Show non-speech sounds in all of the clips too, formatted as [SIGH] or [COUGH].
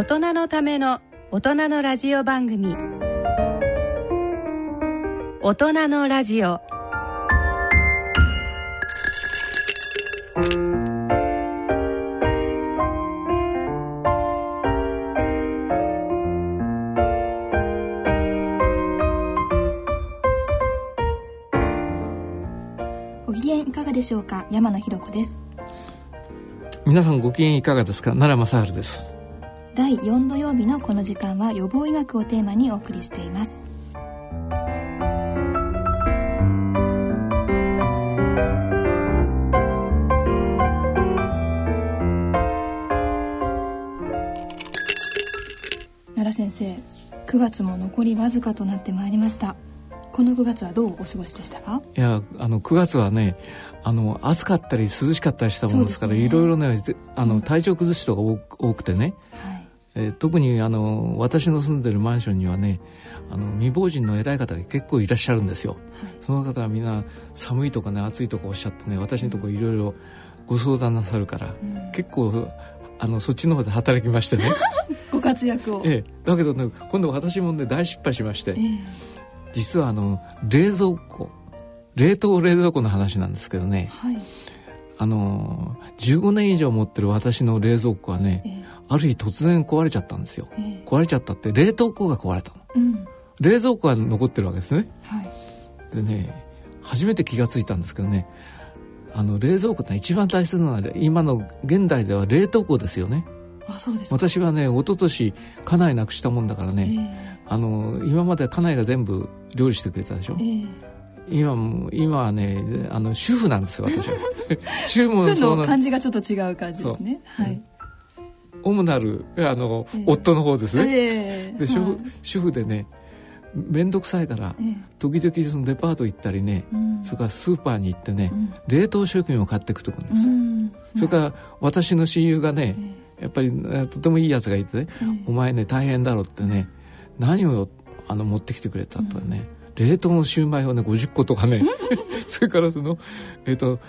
大人のための大人のラジオ番組。大人のラジオ。ご機嫌いかがでしょうか？山野ひろ子です。皆さんご機嫌いかがですか？奈良正治です第4土曜日のこの時間は予防医学をテーマにお送りしています。奈良先生9月も残りわずかとなってまいりました。この9月はどうお過ごしでしたか？いやあの9月はねあの暑かったり涼しかったりしたものですから、ね、いろいろねあの体調崩しとか多くてね、はいえー、特にあの私の住んでるマンションにはねあの未亡人の偉い方が結構いらっしゃるんですよ、はい、その方はみんな寒いとかね暑いとかおっしゃってね私のところいろいろご相談なさるから、うん、結構あのそっちの方で働きましてね。[LAUGHS] ご活躍を、ええ、だけどね今度私もね大失敗しまして、えー、実はあの冷蔵庫冷凍冷蔵庫の話なんですけどね、はい、あの15年以上持ってる私の冷蔵庫はね、えー、ある日突然壊れちゃったんですよ、えー、壊れちゃったって冷凍庫が壊れたの、うん、冷蔵庫が残ってるわけですね、はい、でね初めて気が付いたんですけどねあの冷蔵庫って一番大切なのは今の現代では冷凍庫ですよね。あそうです私はね一昨年家内なくしたもんだからね、えー、あの今まで家内が全部料理してくれたでしょ、えー、今も今はねあの主婦なんですよ私は。[LAUGHS] 主婦も [LAUGHS] 感じがちょっと違う感じですね。はい、主なるあの、えー、夫の方ですね、えー、で主婦、はい、主婦でね面倒くさいから、時々そのデパート行ったりね、うん、それからスーパーに行ってね、うん、冷凍食品を買ってくとくんです、うん、それから私の親友がね、やっぱりとてもいいやつがいてね、お前ね大変だろってね何をあの持ってきてくれたとかね、冷凍のシューマイをね50個とかね [LAUGHS] それからそのえっ、ー、とか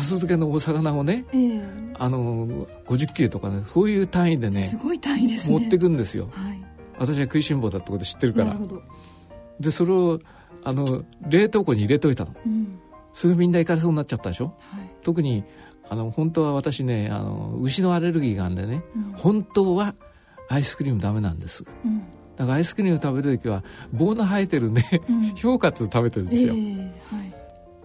す漬けのお魚をね、えー、あの50切れとかねそういう単位でねすごい単位です、ね、持ってくんですよ、はい、私は食いしん坊だってこと知ってるから。でそれをあの冷凍庫に入れといたの、うん、それみんな行かれそうになっちゃったでしょ、はい、特にあの本当は私ねあの牛のアレルギーがあるんでね、うん、本当はアイスクリームダメなんです、うん、だからアイスクリーム食べる時は棒の生えてるね、[LAUGHS] 氷カツ食べてるんですよ、えーはい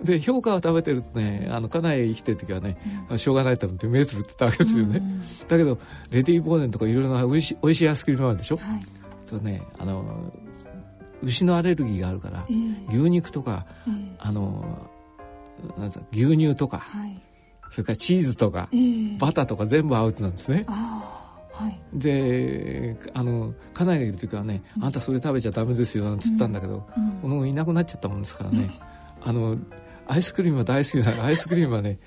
で評価を食べてるとねあの家内生きてる時はね、うん、しょうがないと思って目つぶってたわけですよね、うん、だけどレディー・ボーネンとかいろいろなおいしおいしいアイスクリームあるでしょ、はい、そうねあの牛のアレルギーがあるから、えー、牛肉とか、えー、あのなん牛乳とか、はい、それからチーズとか、えー、バターとか全部アウトなんですね。はい、であの家内がいる時はね、うん、あんたそれ食べちゃダメですよ」なんつったんだけど、うん、もういなくなっちゃったもんですからね、あのアイスクリームは大好きなアイスクリームはね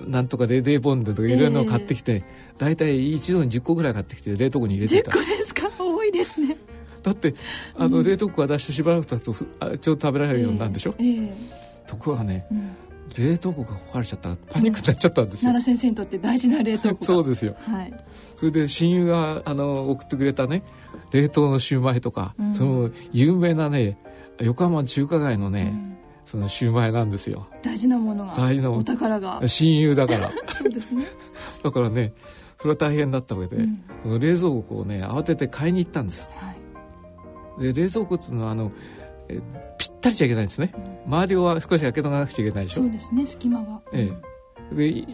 なんとかレデーボンドとかいろいろなの買ってきて、えー、大体一度に10個ぐらい買ってきて冷凍庫に入れてた。10個ですか？多いですね。だってあの、冷凍庫が出してしばらく経つとちょうど食べられるようになるんでしょ、えーえー、ところがね、うん。冷凍庫が壊れちゃった。パニックになっちゃったんですよ、奈良先生にとって大事な冷凍庫そうですよ、はい、それで親友があの送ってくれたね冷凍のシューマイとか、うん、その有名なね横浜中華街のね、うん、そのシューマイなんですよ。大事なものが大事なもの。お宝が。親友だから。そうですね。だからねそれは大変だったわけで、うん、その冷蔵庫をね慌てて買いに行ったんです、はい、で冷蔵庫っていうのはあのえぴったりじゃいけないんですね、うん、周りは少し開けとかなくちゃいけないでしょ。そうですね隙間が、ええ、で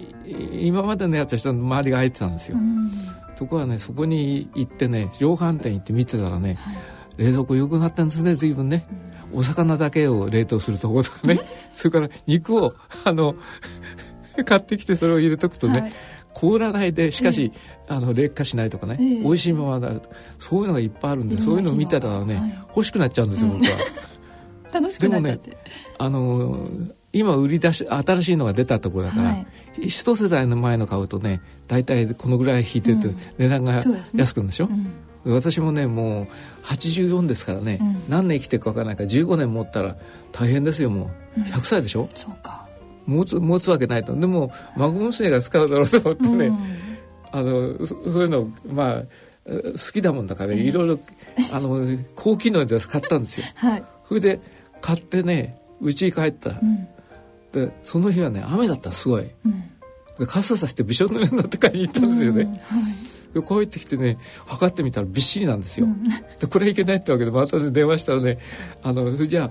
今までのやつは下の周りが開いてたんですよ、うん、ところがねそこに行ってね量販店行って見てたらね、はい、冷蔵庫良くなったんですね随分ね、うん、お魚だけを冷凍するところとかね。それから肉をあの [LAUGHS] 買ってきてそれを入れとくとね、はい。凍らないでしかし、えー、あの劣化しないとかね、えー、美味しいままなる。そういうのがいっぱいあるんでそういうのを見てたらね、はい、欲しくなっちゃうんですよ、僕は。[LAUGHS] 楽しくなっちゃって。でもねあの今売り出し新しいのが出たところだから、はい、一世代の前の買うとね大体このぐらい引いてると値段が安くなるでしょ、うん私もねもう84ですからね、うん、何年生きていくか分からないから15年持ったら大変ですよもう。100歳でしょ、うん、そうか。持つ持つわけないと。でも孫娘が使うだろうと思ってね、うん、あのそそういうのまあ好きだもんだから、ね、いろいろあの高機能で買ったんですよ、[LAUGHS] はい、それで買ってね家に帰った、うん、でその日はね雨だったすごい、うん、傘さしてびしょ濡れになって買いに行ったんですよね、うんはい、で帰ってきてね測ってみたらびっしりなんですよ、でこれはいけないってわけでまた、ね、電話したらねあのじゃ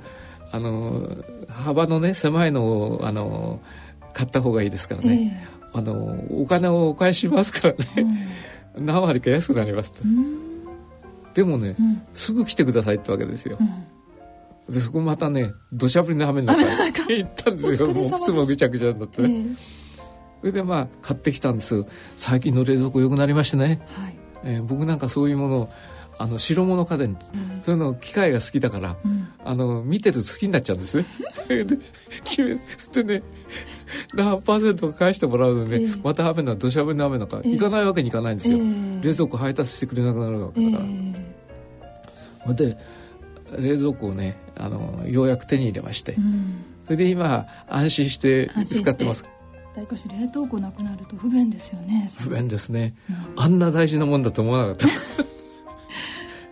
ああの幅のね狭いのをあの買った方がいいですからね、えー、あのお金をお返ししますからね、何割か安くなりますと、でもね、すぐ来てくださいってわけですよ、でそこまたね土砂降りの雨の中行ったんですよ。もう靴もぐちゃぐちゃになってね、えー、それでまあ買ってきたんです。最近の冷蔵庫良くなりましてね、はい、えー、僕なんかそういうものあの白物家電、うん、そういうの機械が好きだから、うん、あの見てると好きになっちゃうんです。ね [LAUGHS] で決めてね何パーセントか返してもらうので、ね、えー、また雨の土砂降りの雨なんか行かないわけにいかないんですよ、えー、冷蔵庫配達してくれなくなるわけだから、えー、で冷蔵庫をねあのようやく手に入れまして、うん、それで今安心して。使ってます大かし冷凍庫なくなると不便ですよね。不便ですね、うん、あんな大事なもんだと思わなかった。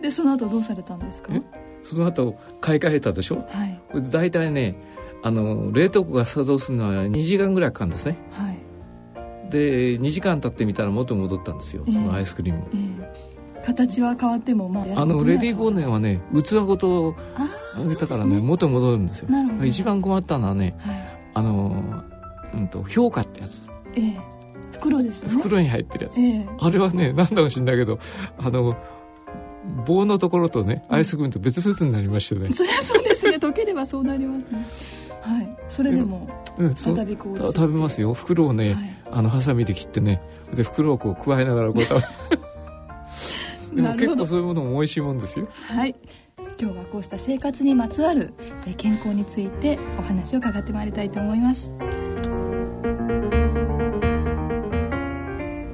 [LAUGHS] でその後どうされたんですか？その後買い替えたでしょ、はい、大体ねあの冷凍庫が作動するのは2時間ぐらいかかるんですね、はい、で2時間経ってみたら元に戻ったんですよ、えー、そのアイスクリーム、えー、形は変わってもまああのレディー・ゴーネンはね器ごとあげたからね、ね、元に戻るんですよ。一番困ったのはね、はい、あの、うんと、評価ってやつ、えー、袋ですね。袋に入ってるやつ、えー、あれはねなんだか知んないけどあの棒のところとねアイスクリームと別々になりましたね、うん、そりゃそうですね。溶ければそうなりますね。はい。それでも再びこう、食べますよ。袋をね、はい、あのハサミで切ってねで袋をこう加えながらこう食べ [LAUGHS] でも結構そういうものも美味しいもんですよ。はい。今日はこうした生活にまつわる健康についてお話を伺ってまいりたいと思います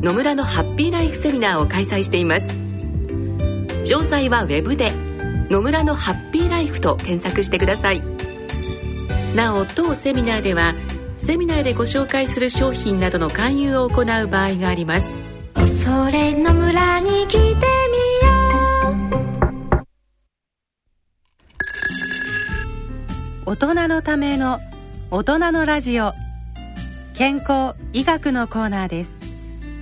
野村のハッピーライフセミナーを開催しています。詳細は web で野村のハッピーライフと検索してください。なお当セミナーではセミナーでご紹介する商品などの勧誘を行う場合があります。それの村に来てみよう。大人のための大人のラジオ。健康医学のコーナーです。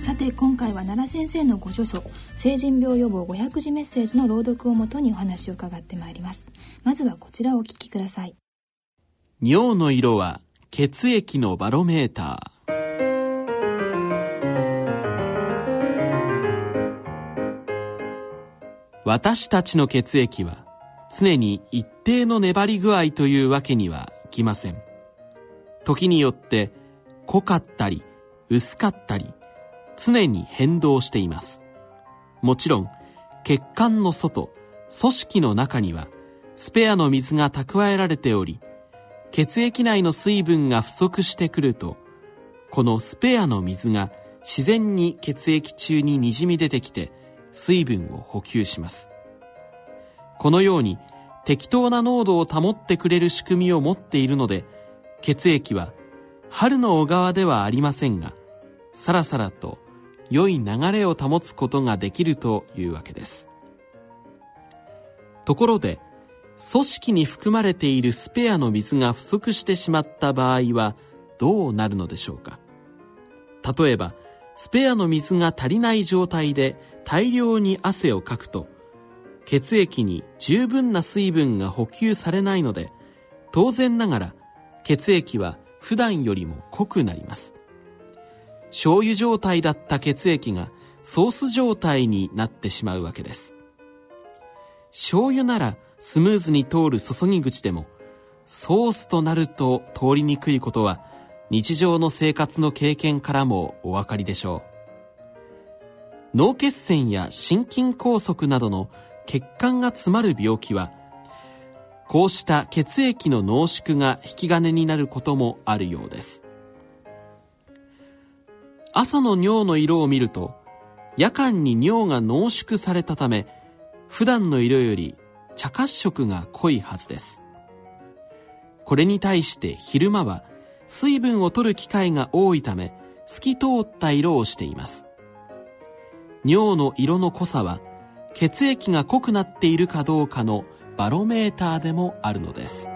さて今回は奈良先生のご著書成人病予防500字メッセージの朗読をもとにお話を伺ってまいります。まずはこちらをお聞きください。尿の色は血液のバロメーター。私たちの血液は常に一定の粘り具合というわけにはいきません。時によって濃かったり薄かったり常に変動しています。もちろん血管の外組織の中にはスペアの水が蓄えられており血液内の水分が不足してくるとこのスペアの水が自然に血液中ににじみ出てきて水分を補給します。このように適当な濃度を保ってくれる仕組みを持っているので血液は春の小川ではありませんがさらさらと良い流れを保つことができるというわけです。ところで組織に含まれているスペアの水が不足してしまった場合はどうなるのでしょうか？例えばスペアの水が足りない状態で大量に汗をかくと血液に十分な水分が補給されないので当然ながら血液は普段よりも濃くなります。醤油状態だった血液がソース状態になってしまうわけです。醤油ならスムーズに通る注ぎ口でもソースとなると通りにくいことは日常の生活の経験からもお分かりでしょう。脳血栓や心筋梗塞などの血管が詰まる病気はこうした血液の濃縮が引き金になることもあるようです。朝の尿の色を見ると夜間に尿が濃縮されたため普段の色より茶褐色が濃いはずです。これに対して昼間は水分を取る機会が多いため透き通った色をしています。尿の色の濃さは血液が濃くなっているかどうかのバロメーターでもあるのです。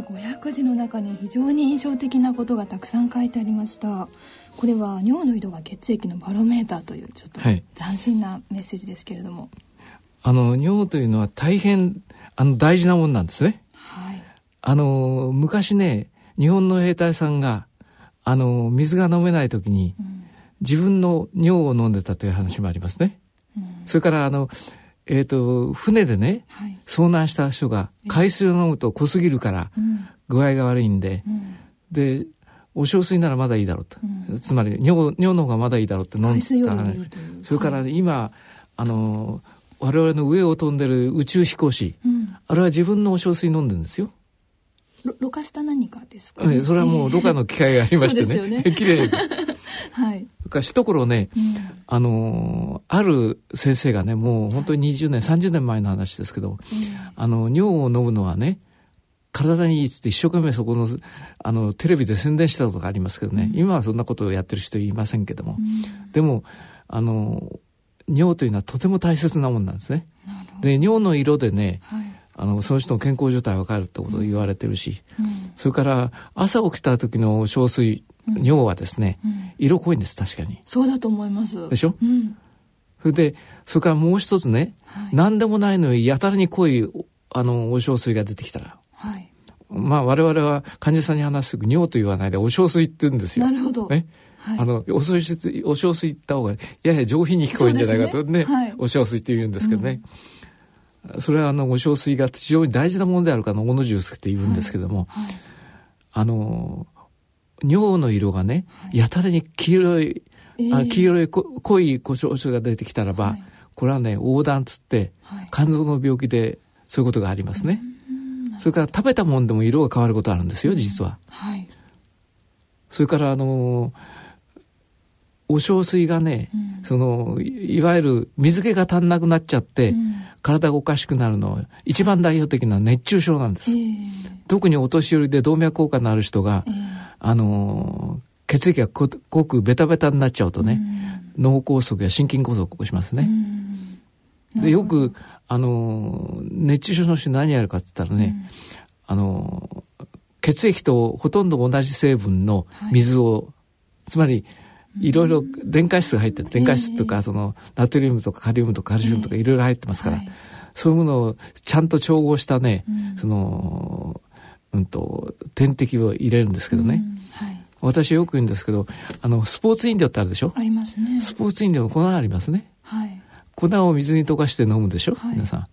なるほど500字の中に非常に印象的なことがたくさん書いてありました。これは尿の色が血液のバロメーターというちょっと斬新なメッセージですけれども、はい、あの尿というのは大変あの大事なものなんですね、はい、あの昔ね日本の兵隊さんがあの水が飲めない時に、うん、自分の尿を飲んでたという話もありますね、うん、それからあのえーと、船でね、はい、遭難した人が海水を飲むと濃すぎるから具合が悪いんで、うん、でお小水ならまだいいだろうと、うん、つまり尿尿の方がまだいいだろうって飲んでたそれから、ね、今あの我々の上を飛んでる宇宙飛行士、うん、あれは自分のお小水飲んでるんですよ。ろ過した何かですか、ね、それはもうろ過の機械がありましてね。[LAUGHS] ね。[LAUGHS] 綺麗に。[LAUGHS] はい。か一頃ね、うん、あのある先生がねもう本当に20年30年前の話ですけど、うん、あの尿を飲むのはね体にいいっつって一生懸命そこのあのテレビで宣伝したことがありますけどね、うん、今はそんなことをやってる人いませんけども、でもあの尿というのはとても大切なもんなんですね。で尿の色でね、はいあのその人の健康状態分かるってことを言われてるし、うん、それから朝起きた時の小水、うん、尿はですね、うん、色濃いんです確かに。そうだと思います。でしょ、うん、それでそれからもう一つね、はい、何でもないのにやたらに濃いあのお小水が出てきたら、はい、まあ我々は患者さんに話す時尿と言わないでお小水って言うんですよ。なるほど、ね？はい、あのお小水お小水言った方がやや上品に聞こえるんじゃないかとね、ね。はい、お小水って言うんですけどね、それはあのご小水が非常に大事なものであるかの小野重介って言うんですけども、はい。はい、あの尿の色がね、やたらに黄色い、えー、あ黄色い濃い故障症が出てきたらば、これはね横断つって、肝臓の病気でそういうことがありますね。それから食べたもんでも色が変わることあるんですよ実は。はい、それからあのお小水がね、うん、そのいわゆる水気が足んなくなっちゃって、うん、体がおかしくなるのは一番代表的な熱中症なんです、えー、特にお年寄りで動脈硬化のある人が、えー、あの血液が濃くベタベタになっちゃうとね、うん、脳梗塞や心筋梗塞を起こしますね、でよくあの熱中症の人何やるかって言ったらね、あの血液とほとんど同じ成分の水を、はい、つまりいろいろ電解質が入ってる。電解質とかそのナトリウムとかカリウムとかカルシウムとかいろいろ入ってますから、そういうものをちゃんと調合したね、そのうんと点滴を入れるんですけどね、私よく言うんですけどあのスポーツ飲料ってあるでしょ？ありますね。スポーツ飲料の粉ありますね、はい、粉を水に溶かして飲むでしょ、はい、皆さん。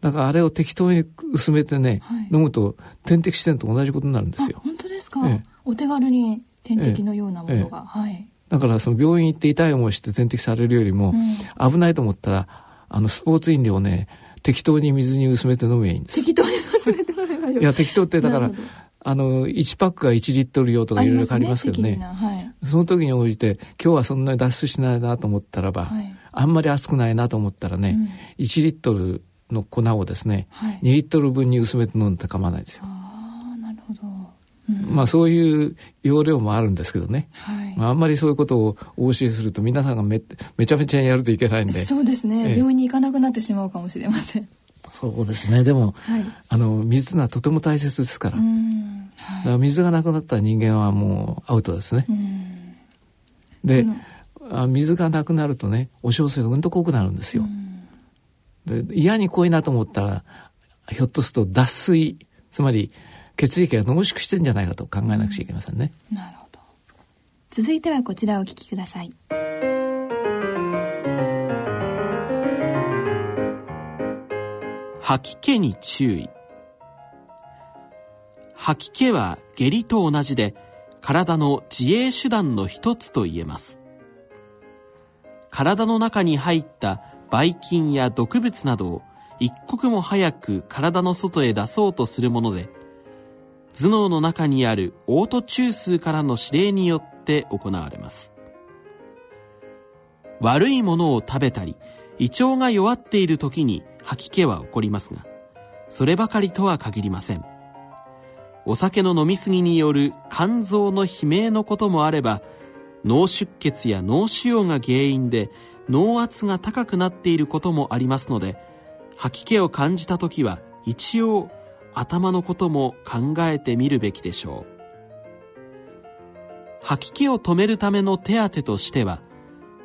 だからあれを適当に薄めてね、はい、飲むと点滴してんと同じことになるんですよ。本当ですか、ええ、お手軽に点滴のようなものが、え、はいだからその病院行って痛い思いして点滴されるよりも、危ないと思ったらあのスポーツ飲料をね適当に水に薄めて飲めばいいんです。適当に薄めて飲めばいい。いや適当ってだからあの1パックが1リットル用とかいろいろありますけどね、ねはい、その時に応じて今日はそんなに脱出しないなと思ったらば、はい、あんまり熱くないなと思ったらね、うん、1リットルの粉をですね、はい、2リットル分に薄めて飲んで構わないですよ。まあそういう要領もあるんですけどね、はい。まあ、あんまりそういうことをお教えすると皆さんがめめちゃめちゃやるといけないんで。そうですね、ええ、病院に行かなくなってしまうかもしれません。そうですね。でも、はい、あの水はとても大切ですから,、はい、だから水がなくなったら人間はもうアウトですね。で、あ水がなくなるとねお小水がうんと濃くなるんですよ。で嫌に濃いなと思ったらひょっとすると脱水。つまり血液が濃縮してるんじゃないかと考えなくちゃいけませんね。なるほど続いてはこちらをお聞きください。吐き気に注意吐き気は下痢と同じで体の自衛手段の一つと言えます体の中に入ったばい菌や毒物などを一刻も早く体の外へ出そうとするもので頭脳の中にあるオート中枢からの指令によって行われます。悪いものを食べたり胃腸が弱っている時に吐き気は起こりますがそればかりとは限りません。お酒の飲み過ぎによる肝臓の悲鳴のこともあれば脳出血や脳腫瘍が原因で脳圧が高くなっていることもありますので吐き気を感じた時は一応頭のことも考えてみるべきでしょう。吐き気を止めるための手当としては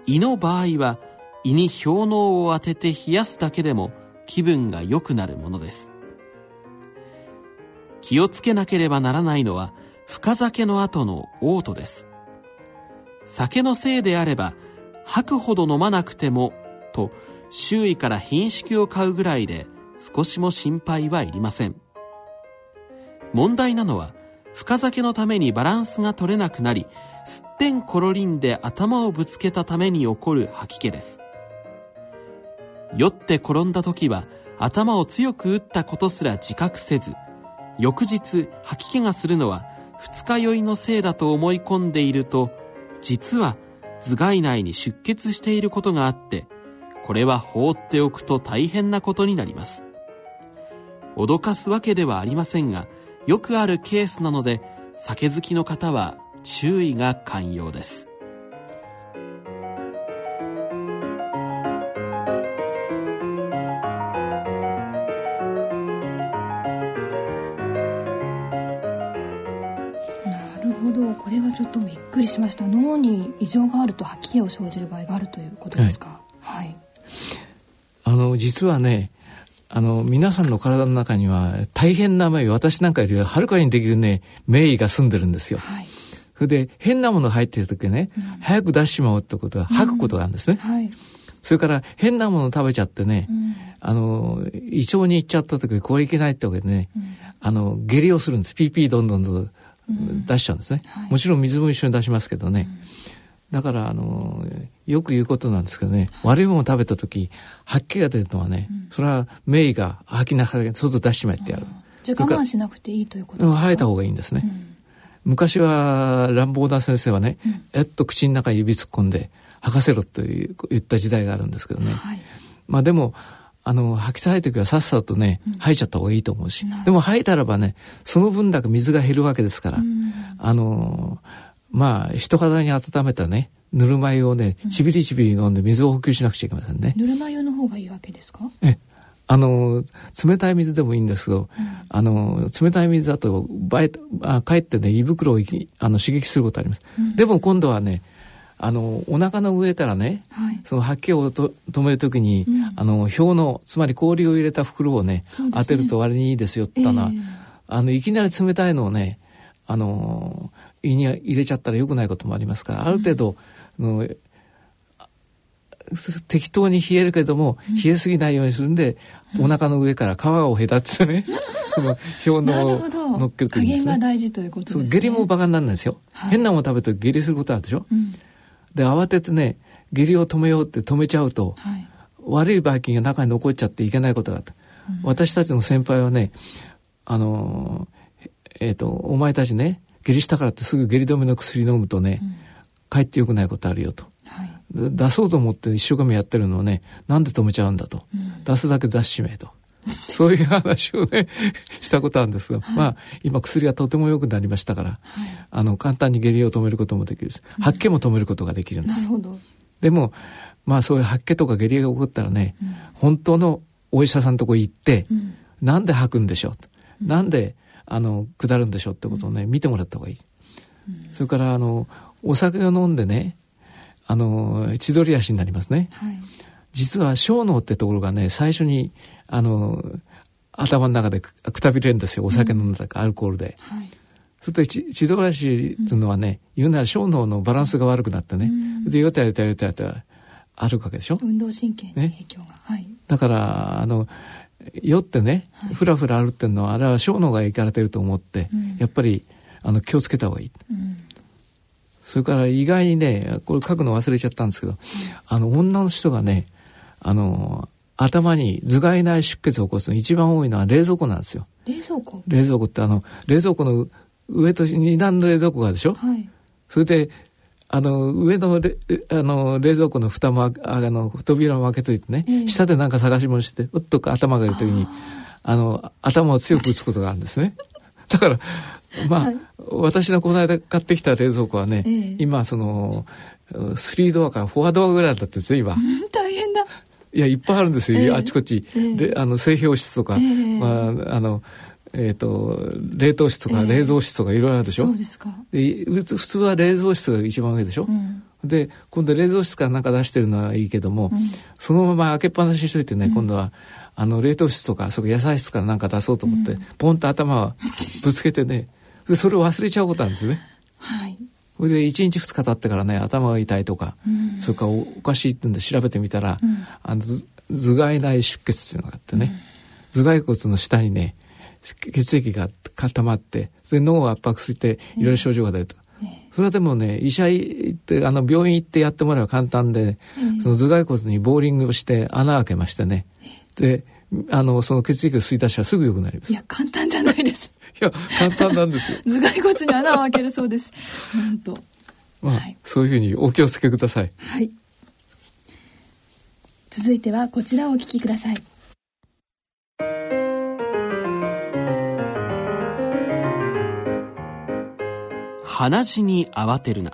胃の場合は胃に氷のを当てて冷やすだけでも気分が良くなるものです。気をつけなければならないのは深酒の後の嘔吐です。酒のせいであれば吐くほど飲まなくてもと周囲から品種を買うぐらいで少しも心配はいりません。問題なのは深酒のためにバランスが取れなくなりすってんころりんで頭をぶつけたために起こる吐き気です。酔って転んだ時は頭を強く打ったことすら自覚せず翌日吐き気がするのは二日酔いのせいだと思い込んでいると実は頭蓋内に出血していることがあってこれは放っておくと大変なことになります。脅かすわけではありませんがよくあるケースなので酒好きの方は注意が寛容です。これはちょっとびっくりしました。脳に異常があると吐き気を生じる場合があるということですか？はい、はい、あの実はねあの皆さんの体の中には大変な名私なんかよりははるかにできるね名医が住んでるんですよ、はい、それで変なもの入ってる時ね、うん、早く出してしまうってことは吐くことがあるんですね、うんはい、それから変なもの食べちゃってね、うん、あの胃腸に行っちゃった時これいけないってわけでね、あの下痢をするんです。ピーピーどんどんどん。出しちゃうんですね、はい、もちろん水も一緒に出しますけどね、うん、だからあのよく言うことなんですけどね、悪いものを食べた時吐き気が出るのはね、うん、それは名医が吐きながら外出しまってやる、じゃあ我慢しなくていいということですか？吐いた方がいいんですね、昔は乱暴な先生はね、えっと口の中に指突っ込んで吐かせろと言った時代があるんですけどね、はい、まあでもあの、吐きたい時はさっさとね、吐いちゃった方がいいと思うし。でも吐いたらばね、その分だけ水が減るわけですから、あの、まあ、人肌に温めたね、ぬるま湯をね、ちびりちびり飲んで水を補給しなくちゃいけませんね。ぬるま湯の方がいいわけですか？え、あの、冷たい水でもいいんですけど、うん、あの、冷たい水だと、ばえ、あかえってね、胃袋をあの刺激することあります。うん、でも今度はね、あのお腹の上からね、はい、その吐き気をと止めるときに、うん、あの表のつまり氷を入れた袋をね、ね、当てると割にいいですよって言ったのは、え。ー、あのいきなり冷たいのをねあの胃に入れちゃったらよくないこともありますからある程度、うん、の適当に冷えるけども、冷えすぎないようにするんで、うん、お腹の上から皮を隔ててね [LAUGHS] その表のを乗っけるといいんですね。が大事ということですね。下痢もバカにならないですよ。はい、変なもの食べると下痢することあるでしょ？うんで慌ててね下痢を止めようって止めちゃうと、はい、悪いばい菌が中に残っちゃっていけないことがあった、うん、私たちの先輩はねあのえっ、ー、とお前たちね下痢したからってすぐ下痢止めの薬飲むとね、うん、かえってよくないことあるよと、はい、出そうと思って一生懸命やってるのをねなんで止めちゃうんだと、うん、出すだけ出ししめと。[LAUGHS] そういう話をね [LAUGHS] したことあるんですが、はい、まあ今薬がとても良くなりましたから、はい、あの簡単に下痢を止めることもできる。です、うん、吐き気も止めることができるんです。でもまあそういう吐き気とか下痢が起こったらね、うん、本当のお医者さんとこ行って、うん、なんで吐くんでしょう、うん、なんであの下るんでしょうってことをね見てもらった方がいい。それからあのお酒を飲んでねあの千鳥足になりますね、はい、実は小脳ってところがね最初にあの頭の中でくたびれるんですよ。お酒飲んだか、アルコールで。はい、それと千鳥足っていうのはね、言うなら小脳のバランスが悪くなってね、でよたよたよたよた歩くわけでしょ。運動神経の影響が、ね、はい、だからあの酔ってね、はい、ふらふら歩ってんのはあれは小脳がいかれてると思って、うん、やっぱりあの気をつけた方がいい、うん、それから意外にねこれ書くの忘れちゃったんですけど、うん、あの女の人がねあの頭に頭蓋内出血を起こすの一番多いのは冷蔵庫なんですよ。冷蔵庫？冷蔵庫ってあの冷蔵庫の上と二段の冷蔵庫があるでしょ、はい、それであの、上のれあの冷蔵庫の蓋もあの扉も開けといてね、えー、下でなんか探し物してうっと頭がいる時にあの頭を強く打つことがあるんですね。[LAUGHS] だからまあ、はい、私のこの間買ってきた冷蔵庫はね、えー、今その3ドアか4ドアぐらいだったんですよ今。大変だ。いやいっぱいあるんですよ、えー、あちこち、であの製氷室とか、まああのえっ、ー、と、冷凍室とか冷蔵室とかいろいろあるでしょ、えー、そうですか。で、普通は冷蔵室が一番上でしょ、うん、で、今度冷蔵室からなんか出してるのはいいけども、うん、そのまま開けっぱなしにしといてね、うん、今度は、あの、冷凍室とか、そこ野菜室からなんか出そうと思って、ポンと頭を [LAUGHS] ぶつけてね、でそれを忘れちゃうことなんですね。はい。それで1日2日経ってからね、頭が痛いとか、それからおかしいってんで調べてみたら、あの頭蓋内出血っていうのがあってね、頭蓋骨の下にね、血液が固まってそれ脳を圧迫していろいろ症状が出ると。それはでもね医者行ってあの病院行ってやってもらえば簡単で、その頭蓋骨にボーリングをして穴開けましてね。であのその血液を吸い出しはすぐ良くなります。いや簡単じゃないです。[LAUGHS] いや簡単なんですよ。[LAUGHS] 頭蓋骨に穴を開けるそうです。[LAUGHS] なんと。まあ、はい、そういうふうにお気をつけください。はい。続いてはこちらをお聞きください鼻血に慌てるな。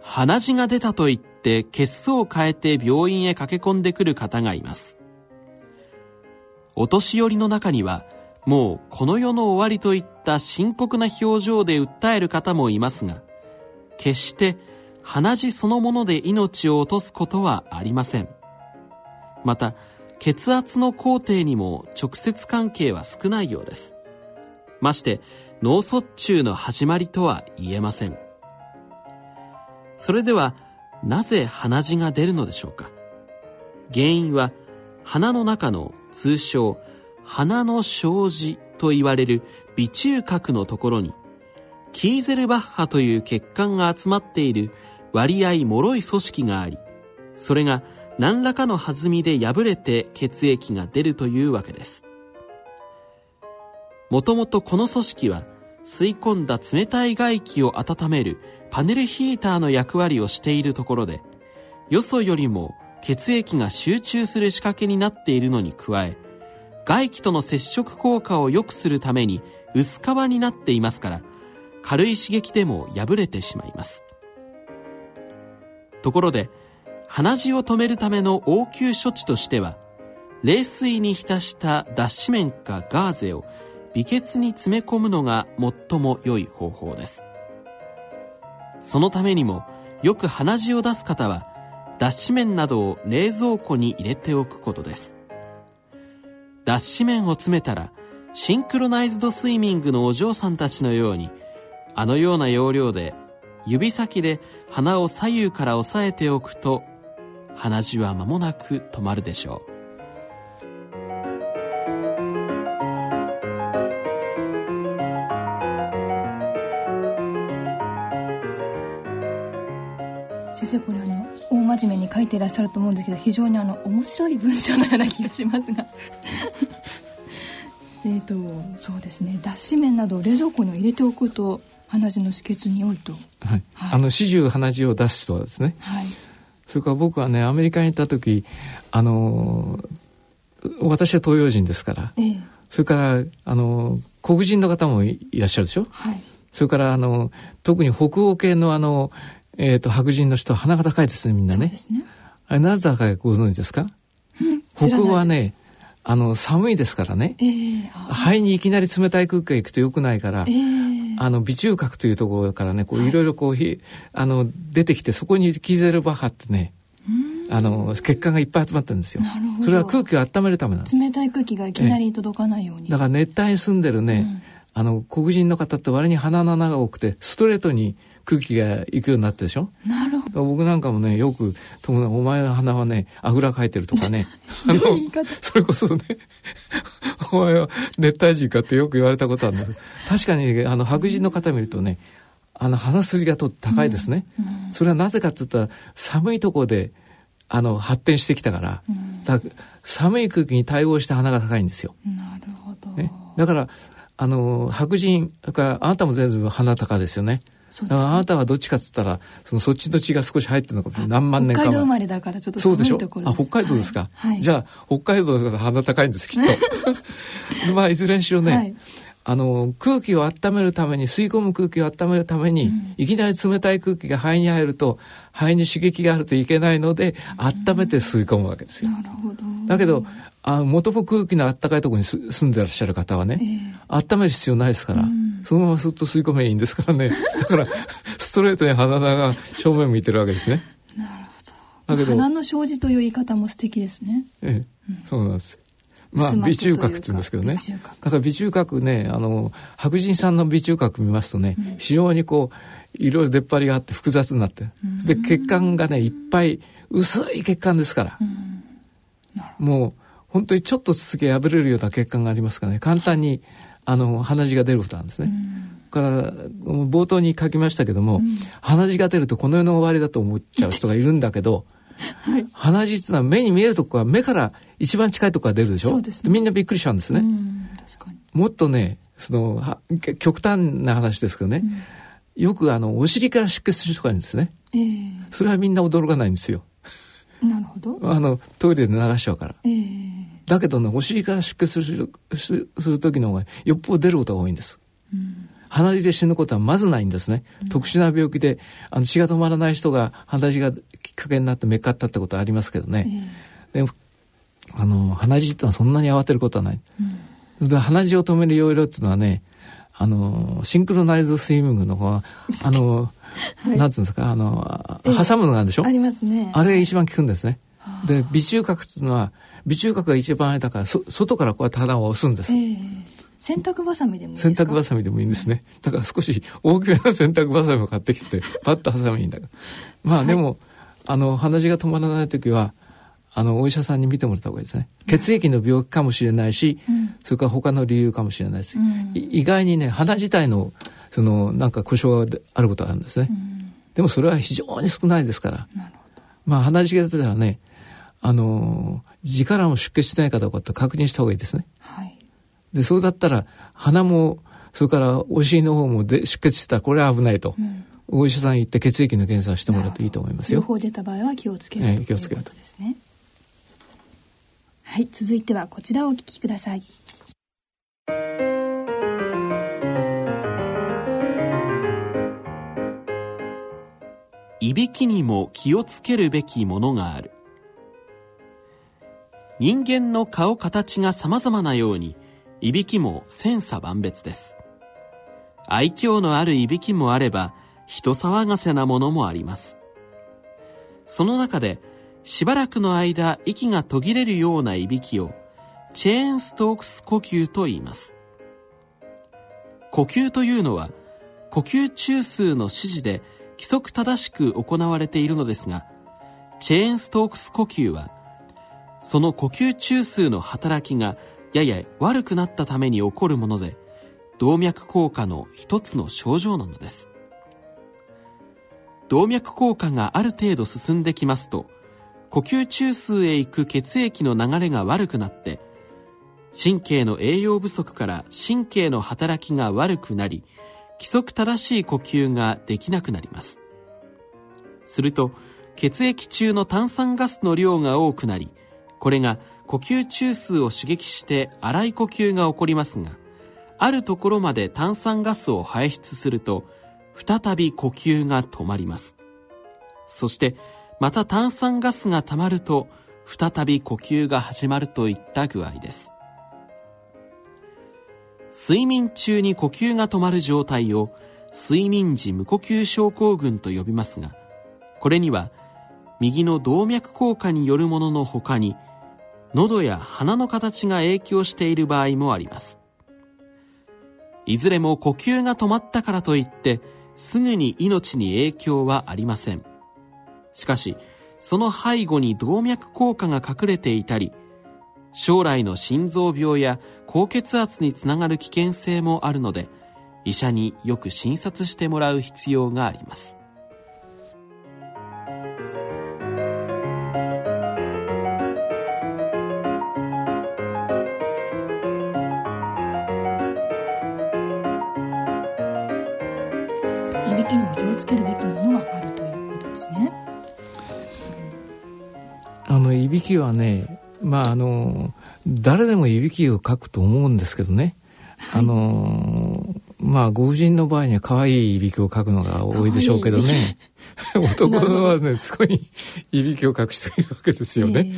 鼻血が出たと言って血相を変えて病院へ駆け込んでくる方がいます。お年寄りの中には、もうこの世の終わりといった深刻な表情で訴える方もいますが、決して鼻血そのもので命を落とすことはありません。また、血圧の工程にも直接関係は少ないようです。まして、脳卒中の始まりとは言えません。それでは、なぜ鼻血が出るのでしょうか？原因は、鼻の中の通称、鼻の障子と言われる微中核のところに、キーゼルバッハという血管が集まっている割合脆い組織があり、それが何らかの弾みで破れて血液が出るというわけです。もともとこの組織は吸い込んだ冷たい外気を温めるパネルヒーターの役割をしているところで、よそよりも血液が集中する仕掛けになっているのに加え、外気との接触効果を良くするために薄皮になっていますから、軽い刺激でも破れてしまいます。ところで、鼻血を止めるための応急処置としては、冷水に浸した脱脂綿かガーゼを微血に詰め込むのが最も良い方法です。そのためにもよく鼻血を出す方は脱脂綿などを冷蔵庫に入れておくことです。脱脂綿を詰めたらシンクロナイズドスイミングのお嬢さんたちのようにあのような要領で指先で鼻を左右から押さえておくと鼻血は間もなく止まるでしょう。先生これあの大真面目に書いていらっしゃると思うんですけど非常にあの面白い文章のような気がしますが。[LAUGHS] えっとそうですね。脱脂綿などを冷蔵庫に入れておくと鼻血の止血に良いと、はい、はい、あの始終鼻血を出す人はですね、はい、それから僕はねアメリカに行った時あの私は東洋人ですから、ええ、それからあの黒人の方もいらっしゃるでしょ、はい、それからあの特に北欧系のあのえっ、ー、と、白人の人は鼻が高いですね、みんなね。ね。あれ、なぜ高いかご存知ですか、うん、北欧はね、あの、寒いですからね。えー、肺にいきなり冷たい空気が行くと良くないから、えー、あの微中核というところからねこうい。ろいろこうひあの出てきてそこにキーゼルバッハってねあの血管がいっぱい集まってるんですよ。それは空気を温めるためなんです。冷たい空気がいきなり届かないように、だから熱帯に住んでるね、うん、あの黒人の方って割に鼻の穴が多くてストレートに空気が行くようになってでしょ？なるほど。僕なんかもねよく「お前の鼻はねあぐらかいてる」とかね。あのそれこそね「お前は熱帯人か」ってよく言われたことあるんです確かにあの白人の方見るとねあの鼻筋がと高いですね、うん。うん、それはなぜかって言ったら寒いところであの発展してきたから,、だから寒い空気に対応して鼻が高いんですよ。なるほど、ね、だからあの白人だからあなたも全部鼻高ですよね。だか。らあなたはどっちかっつったらそのそっちの血が少し入ってるのか何万年か北海道生まれだからちょっと寒いところあ北海道ですか、はい、じゃあ北海道だから鼻高いんですきっと。[LAUGHS] まあいずれにしろね、はい、あの空気を温めるために吸い込む空気を温めるために、うん、いきなり冷たい空気が肺に入ると肺に刺激があるといけないので、温めて吸い込むわけですよ。なるほど。だけどあ元も空気の暖かいところに住んでらっしゃる方はね、えー、温める必要ないですから、うん、そのまますっと吸い込めばいいんですからね。[LAUGHS] だからストレートに鼻が正面向いてるわけですね。なるほど。だけど鼻の障子という言い方も素敵ですね。ええ、うん、そうなんです。まあ、微中核って言うんですけどね。だから微中核ね、あの、白人さんの微中核見ますとね、うん、非常にこう、いろいろ出っ張りがあって複雑になって、うん、で、血管がね、いっぱい、薄い血管ですから、うん、もう、本当にちょっとつけ破れるような血管がありますからね、簡単に、あの、鼻血が出ることなんですね。から冒頭に書きましたけども、鼻血が出るとこの世の終わりだと思っちゃう人がいるんだけど、[LAUGHS] はい、鼻血っていうのは目に見えるとこが目から一番近いとこが出るでしょ？そうです、ね、みんなびっくりしちゃうんですね。もっとねその極端な話ですけどね、うん、よくあのお尻から出血する人がいるんですね、えー、それはみんな驚かないんですよ。なるほど。あのトイレで流しちゃうから。えー、だけどねお尻から出血するする時の方がよっぽど出ることが多いんです。うん鼻血で死ぬことはまずないんですね。うん、特殊な病気で、あの血が止まらない人が鼻血がきっかけになってめっかったってことはありますけどね。えー、であの、鼻血ってのはそんなに慌てることはない。うん、で鼻血を止める要領っていうのはね、あの、シンクロナイズスイミングのあの、[LAUGHS] はい、なんつうんですか、あの、挟むのがあるでしょ？ありますね。あれが一番効くんですね。で、微中核っていうのは、微中核が一番あれだから、そ外からこうやって鼻を押すんです。えー洗濯バサミでもいい洗濯バサミでもいいんですね。だから少し大きめの洗濯バサミを買ってきて、[LAUGHS] パッと挟めばいいんだから。まあでも、はい、あの、鼻血が止まらない時は、あの、お医者さんに見てもらった方がいいですね。血液の病気かもしれないし、うん、それから他の理由かもしれないです。うん、意外にね、鼻自体の、その、なんか故障があることがあるんですね。うん、でもそれは非常に少ないですから。まあ、鼻血が出たらね、あの、字からも出血してないかどうかって確認した方がいいですね。はい。で、そうだったら、鼻も、それからお尻の方もで出血してたら、これは危ないと。うん、お医者さん行って血液の検査をしてもらうといいと思いますよ。両方出た場合は気をつける、はい、気をつけるということですね。はい、続いてはこちらをお聞きください。いびきにも気をつけるべきものがある。人間の顔形が様々なように、いびきも千差万別です。愛嬌のあるいびきもあれば、人騒がせなものもあります。その中で、しばらくの間息が途切れるようないびきを、チェーンストークス呼吸と言います。呼吸というのは、呼吸中枢の指示で規則正しく行われているのですが、チェーンストークス呼吸は、その呼吸中枢の働きがやや悪くなったために起こるもので、動脈硬化の一つの症状なのです。動脈硬化がある程度進んできますと、呼吸中枢へ行く血液の流れが悪くなって、神経の栄養不足から神経の働きが悪くなり、規則正しい呼吸ができなくなります。すると、血液中の炭酸ガスの量が多くなり、これが呼吸中枢を刺激して荒い呼吸が起こりますが、あるところまで炭酸ガスを排出すると、再び呼吸が止まります。そして、また炭酸ガスが溜まると、再び呼吸が始まるといった具合です。睡眠中に呼吸が止まる状態を睡眠時無呼吸症候群と呼びますがこれには右の動脈硬化によるものの他に喉や鼻の形が影響している場合もあります。いずれも呼吸が止まったからといってすぐに命に影響はありません。しかしその背後に動脈硬化が隠れていたり将来の心臓病や高血圧につながる危険性もあるので医者によく診察してもらう必要があります。いびきには気をつけるべきものがあるということですね。あのいびきはねまああの誰でもいびきをかくと思うんですけどね、はい、あのまあご婦人の場合には可愛いいびきをかくのが多いでしょうけどね [LAUGHS] 男はねすごいいびきをかく人いるわけですよね。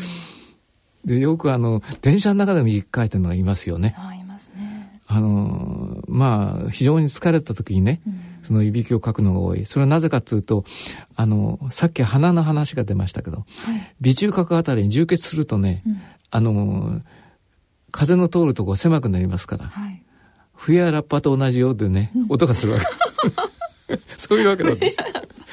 えー、でよくあの電車の中でもいびきかいてるのがいますよね。あいますねあのまあ非常に疲れた時にね、うん、そのいびきをかくのが多い。それはなぜかというとあのさっき鼻の話が出ましたけど、はい、鼻中隔あたりに充血するとね、うん。あの風の通るとこ狭くなりますから、はい、冬やラッパと同じようでね、音がするわけ [LAUGHS] そういうわけなんです。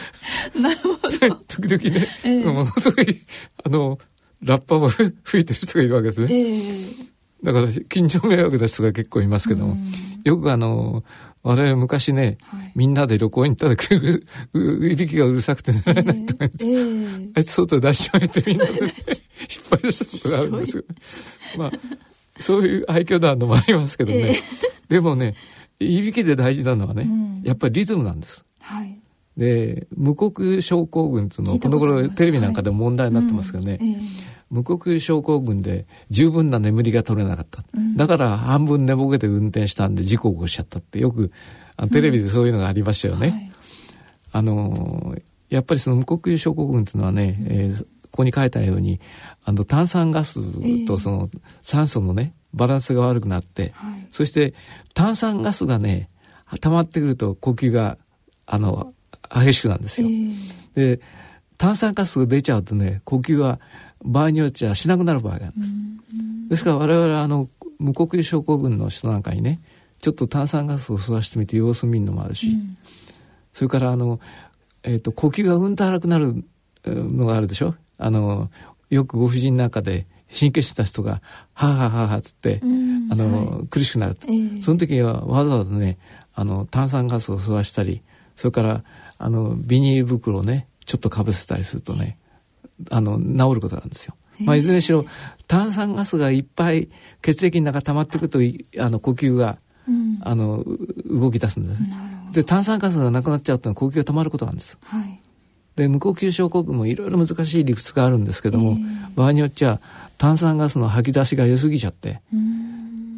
[LAUGHS] なるほど。時々ね、えー、ものすごいあのラッパを [LAUGHS] 吹いてる人がいるわけですね、えー、だから近所迷惑な人が結構いますけども、よくあの我々昔ね、はい、みんなで旅行に行った時いびきがうるさくて寝られないとか言って、えー、あいつ外出しまえてみんなで引っ張り出したことがあるんですよ。まあそういう愛嬌団のもありますけどね、えー、でもねいびきで大事なのはね、うん、やっぱりリズムなんです。はい。で無呼吸症候群っていうのこの頃テレビなんかでも問題になってますけどね、はい。うんえー、無呼吸症候群で十分な眠りが取れなかった、うん、だから半分寝ぼけて運転したんで事故を起こしちゃったってよくあのテレビでそういうのがありましたよね、うん。はい、あのやっぱりその無呼吸症候群っていうのはね、えー、ここに書いたようにあの炭酸ガスとその酸素のねバランスが悪くなって、はい、そして炭酸ガスがね溜まってくると呼吸があの激しくなるんですよ。えー、で炭酸ガスが出ちゃうとね呼吸は場合によってはしなくなる場合があるん。です。ですから我々あの無呼吸症候群の人なんかにねちょっと炭酸ガスを吸わしてみて様子見るのもあるし、うん、それからあの、えーと、呼吸がうんと荒くなるのがあるでしょ？あのよくご婦人の中で神経質な人が「はははは」っつって、うん、あの、はい、苦しくなると、えー、その時にはわざわざねあの炭酸ガスを吸わしたりそれからあのビニール袋をねちょっとかぶせたりするとねあの治ることなんですよ。まあ、いずれにしろ炭酸ガスがいっぱい血液の中溜まってくるとあの呼吸が、うん、あの動き出すんですね。で炭酸ガスがなくなっちゃうと呼吸が止まることなんです。はい、で無呼吸症候群もいろいろ難しい理屈があるんですけども、えー、場合によっちゃ炭酸ガスの吐き出しが良すぎちゃって、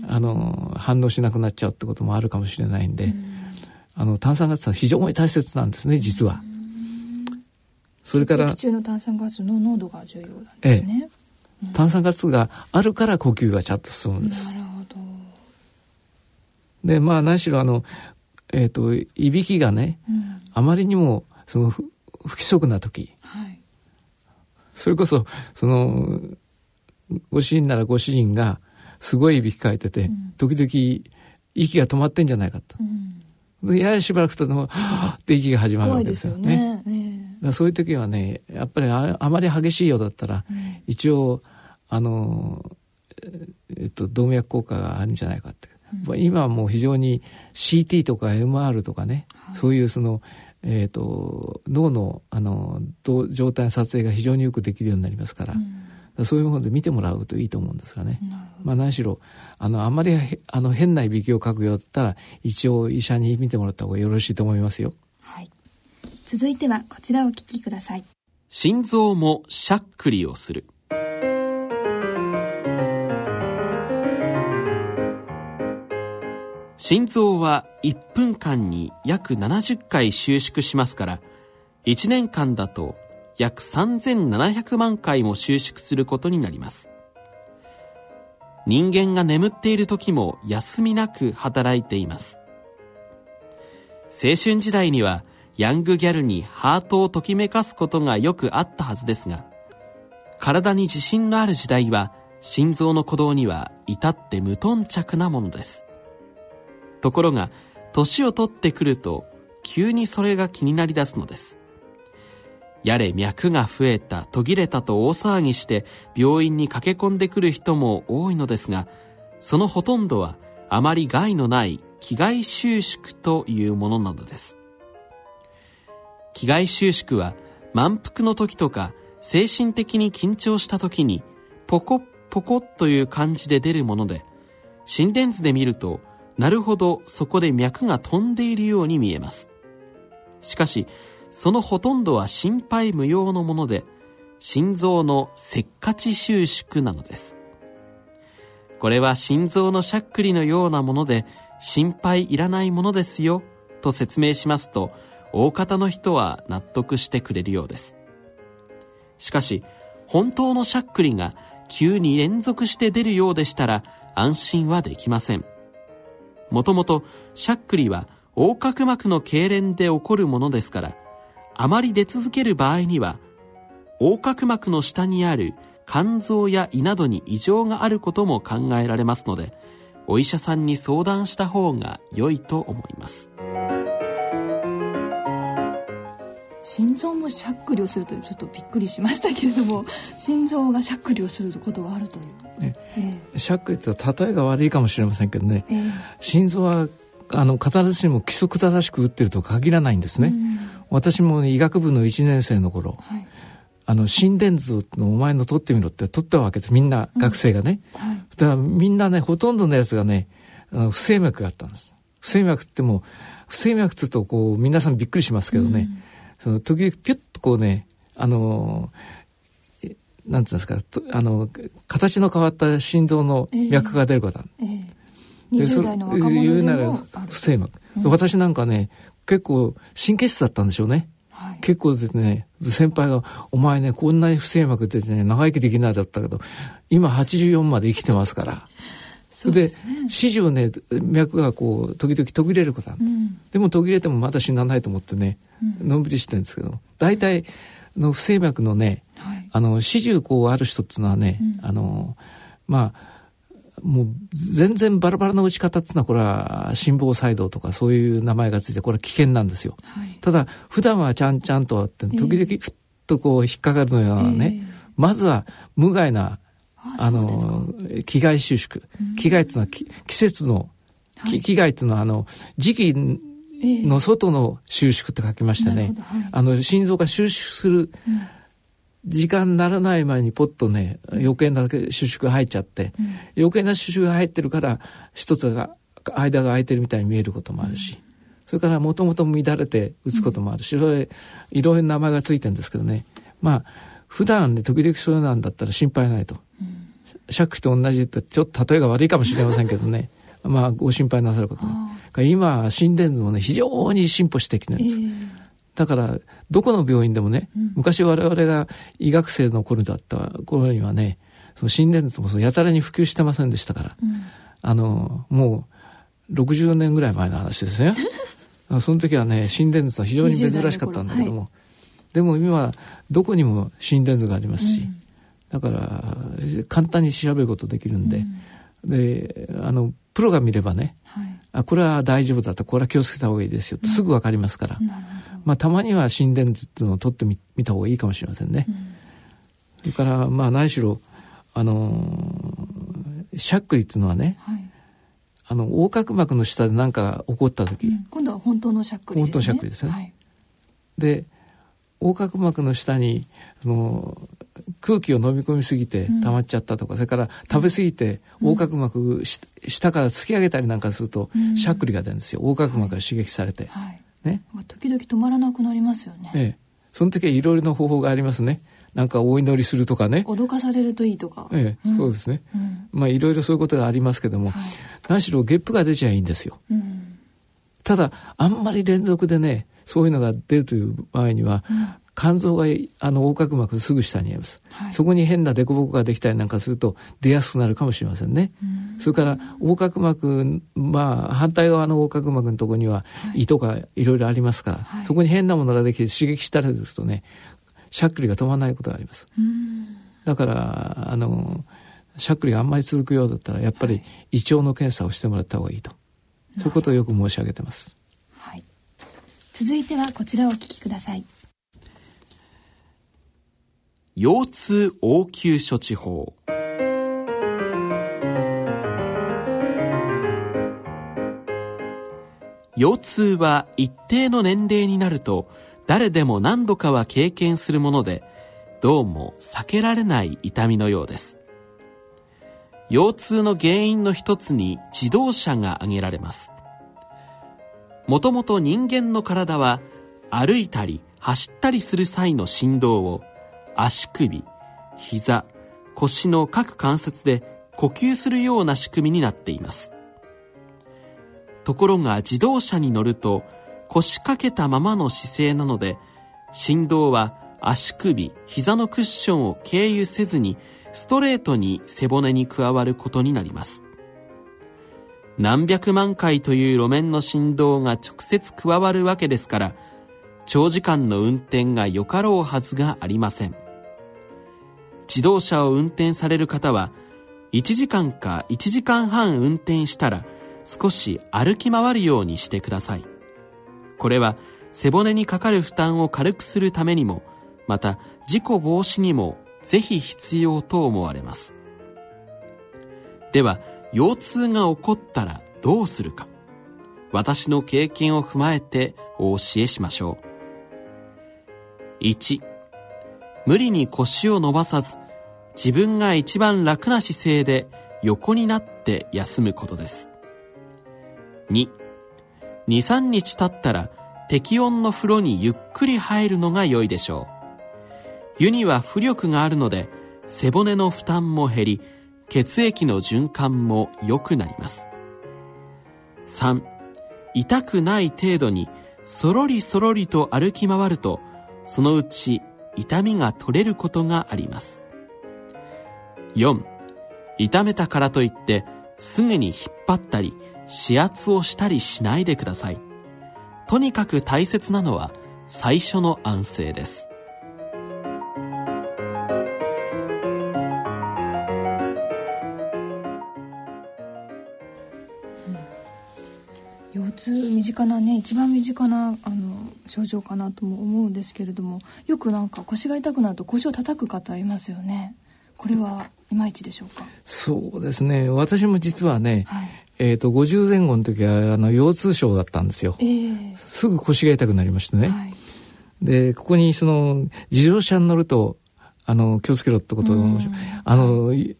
あの反応しなくなっちゃうってこともあるかもしれないんで、あの炭酸ガスは非常に大切なんですね実は。それから血中の炭酸ガスの濃度が重要なんですね、ええ、炭酸ガスがあるから呼吸がちゃんと進むんです。なるほど。でまあ何しろあのえっ、ー、といびきがね、うん、あまりにもその不規則な時、はい、それこそそのご主人ならご主人がすごいいびきかいてて、うん、時々息が止まってんじゃないかと、うん、ややしばらくとでも「はって息が始まるわけですよね。そういう時はねやっぱりあまり激しいようだったら、うん、一応あの、えっと、動脈硬化があるんじゃないかって、うん、今はもう非常に CT とか MR とかね、はい、そういうその、えーと、脳のあの状態の撮影が非常によくできるようになりますから。うん、そういうもので見てもらうといいと思うんですがね。まあ何しろ、あの、あんまり、あの、変ないびきをかくようだったら、一応医者に見てもらった方がよろしいと思いますよ。はい。続いてはこちらをお聞きください。心臓もしゃっくりをする。心臓は1分間に約70回収縮しますから1年間だと約3700万回も収縮することになります。人間が眠っている時も休みなく働いています。青春時代にはヤングギャルにハートをときめかすことがよくあったはずですが体に自信のある時代は心臓の鼓動には至って無頓着なものです。ところが年を取ってくると急にそれが気になりだすのです。やれ脈が増えた途切れたと大騒ぎして病院に駆け込んでくる人も多いのですがそのほとんどはあまり害のない気概収縮というものなのです。気概収縮は満腹の時とか精神的に緊張した時にポコッポコッという感じで出るもので心電図で見るとなるほどそこで脈が飛んでいるように見えますしかしそのほとんどは心配無用のもので、心臓のせっかち収縮なのです。これは心臓のしゃっくりのようなもので、心配いらないものですよ、と説明しますと、大方の人は納得してくれるようです。しかし、本当のしゃっくりが急に連続して出るようでしたら、安心はできません。もともと、しゃっくりは横隔膜の痙攣で起こるものですから、あまり出続ける場合には横隔膜の下にある肝臓や胃などに異常があることも考えられますのでお医者さんに相談した方が良いと思います心臓もしゃっくりをするというちょっとびっくりしましたけれども [LAUGHS] 心臓がしゃっくりをすることがあるという、ねええ、しゃっくりって例えが悪いかもしれませんけどね、え、心臓はあの必ずしも規則正しく打ってると限らないんですね。うん。私も、ね、医学部の1年生の頃、はい、あの心電図のお前の取ってみろって取ったわけです。みんな学生がね、うん。はい、だからみんなねほとんどのやつがね不整脈があったんです。不整脈っても不整脈ってうとこう皆さんびっくりしますけどね、うん、その時々ピュッとこうねあのなんつうんですかあの形の変わった心臓の脈が出ることある、えーえー、20代の若者言うなら不整脈、うん、私なんかね結構神経質だったんでしょうね。はい、結構ですね、先輩が、お前ね、こんなに不整脈出てね、長生きできないだったけど、今84まで生きてますから。そで、ね、始終ね、脈がこう、時々途切れることなんです、うん、でも途切れてもまだ死なないと思ってね、うん、のんびりしてるんですけど、大体、の不整脈のね、はい、あの、始終こうある人っていうのはね、うん、あの、まあ、もう全然バラバラな打ち方っていうのはこれは心房細動とかそういう名前がついてこれは危険なんですよ。はい、ただ普段はちゃんちゃんとあって時々ふっとこう引っかかるのようなね、えー、まずは無害なあの気害収縮。気害っていうのは季節の、はい、気害っていうのはあの時期の外の収縮って書きましてね、はい、あの心臓が収縮する、うん。時間にならない前にポッとね余計な収縮が入っちゃって、うん、余計な収縮が入ってるから一つが間が空いてるみたいに見えることもあるし、うん、それからもともと乱れて打つこともあるし、それいろいろな名前がついてるんですけどね。まあ普段ね時々そうなんだったら心配ないと。尺と同じってちょっと例えが悪いかもしれませんけどね。[LAUGHS] まあご心配なさることね。今心電図もね非常に進歩してきてるんです。えーだから、どこの病院でもね、うん、昔我々が医学生の頃だった頃にはね、その心電図もやたらに普及してませんでしたから、うん、あの、もう60年ぐらい前の話ですね。[LAUGHS] その時はね、心電図は非常に珍しかったんだけども、はい、でも今はどこにも心電図がありますし、うん、だから簡単に調べることできるんで、で、あの、プロが見ればね、はい、あ、これは大丈夫だと、これは気をつけた方がいいですよってすぐわかりますから。まあ、たまには心電図っていうのを取ってみ見た方がいいかもしれませんね。うん、それからまあ何しろあのー、しゃっくりっていうのはね、はい、あの横隔膜の下で何か起こった時、うん、今度は本当のしゃっくりですね。本当のしゃっくりですね。はい、で横隔膜の下にあの空気を飲み込みすぎて溜まっちゃったとか、うん、それから食べ過ぎて横隔膜、下から突き上げたりなんかすると、しゃっくりが出るんですよ横隔膜が刺激されて。はいね。時々止まらなくなりますよね。ええ。その時はいろいろな方法がありますね。なんかお祈りするとかね。脅かされるといいとか。ええ、うん、そうですね。うん、まあいろいろそういうことがありますけども、はい、何しろゲップが出ちゃいいんですよ。うん、ただ、あんまり連続でね、そういうのが出るという場合には、肝臓があの横隔膜のすぐ下にあります、はい、そこに変な凸凹ができたりなんかすると出やすくなるかもしれませんね。それから横隔膜まあ反対側の横隔膜のところには胃とかいろいろありますから、はい、そこに変なものができて刺激したらですとねしゃっくりが止まらないことがあります。だからあのしゃっくりがあんまり続くようだったらやっぱり胃腸の検査をしてもらった方がいいと、そういうことをよく申し上げてます。はい、続いてはこちらをお聞きください。腰痛応急処置法。腰痛は一定の年齢になると誰でも何度かは経験するものでどうも避けられない痛みのようです。腰痛の原因の一つに自動車が挙げられます。もともと人間の体は歩いたり走ったりする際の振動を足首、膝、腰の各関節で呼吸するような仕組みになっています。ところが自動車に乗ると腰掛けたままの姿勢なので振動は足首、膝のクッションを経由せずにストレートに背骨に加わることになります。何百万回という路面の振動が直接加わるわけですから長時間の運転がよかろうはずがありません。自動車を運転される方は1時間か1時間半運転したら少し歩き回るようにしてください。これは背骨にかかる負担を軽くするためにもまた事故防止にもぜひ必要と思われます。では腰痛が起こったらどうするか。私の経験を踏まえてお教えしましょう。1無理に腰を伸ばさず自分が一番楽な姿勢で横になって休むことです。2、2、3日経ったら適温の風呂にゆっくり入るのが良いでしょう。湯には浮力があるので背骨の負担も減り、血液の循環も良くなります。3、痛くない程度にそろりそろりと歩き回ると、そのうち痛みが取れることがあります。4痛めたからといってすぐに引っ張ったり指圧をしたりしないでください。とにかく大切なのは最初の安静です。腰痛身近なね一番身近なあの症状かなとも思うんですけれどもよくなんか腰が痛くなると腰を叩く方いますよね。これはいまいちでしょうか？そうですね。私も実はね、はい、えーと、50前後の時はあの腰痛症だったんですよ、えー、すぐ腰が痛くなりましてね、はい、でここにその自動車に乗るとあの気をつけろってことをあの、はい、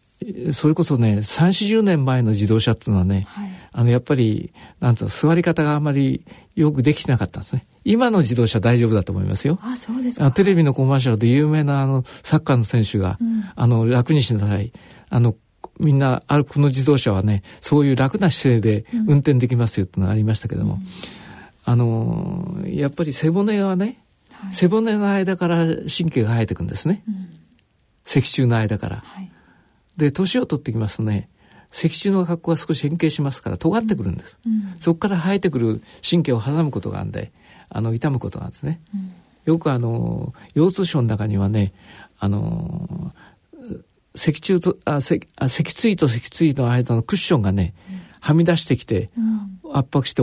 それこそね3 4 0年前の自動車っていうのはね、はい、あのやっぱりなんつうの座り方があまりよくできてなかったんですね。今の自動車大丈夫だと思いますよ。あ、そうですか。テレビのコマーシャルで有名なあのサッカーの選手が、うん、あの楽にしなさい。あのみんなあるこの自動車はねそういう楽な姿勢で運転できますよってのがありましたけども、うん、あのやっぱり背骨はね、はい、背骨の間から神経が生えてくんですね、うん、脊柱の間から。はい、で年を取ってきますとね脊柱の格好が少し変形しますから尖ってくるんです、そこから生えてくる神経を挟むことがあるんであの痛むことなんですね。うん、よくあの腰痛症の中にはねあの脊柱とあ脊あ脊椎と脊椎の間のクッションがね、うん、はみ出してきて、うん、圧迫して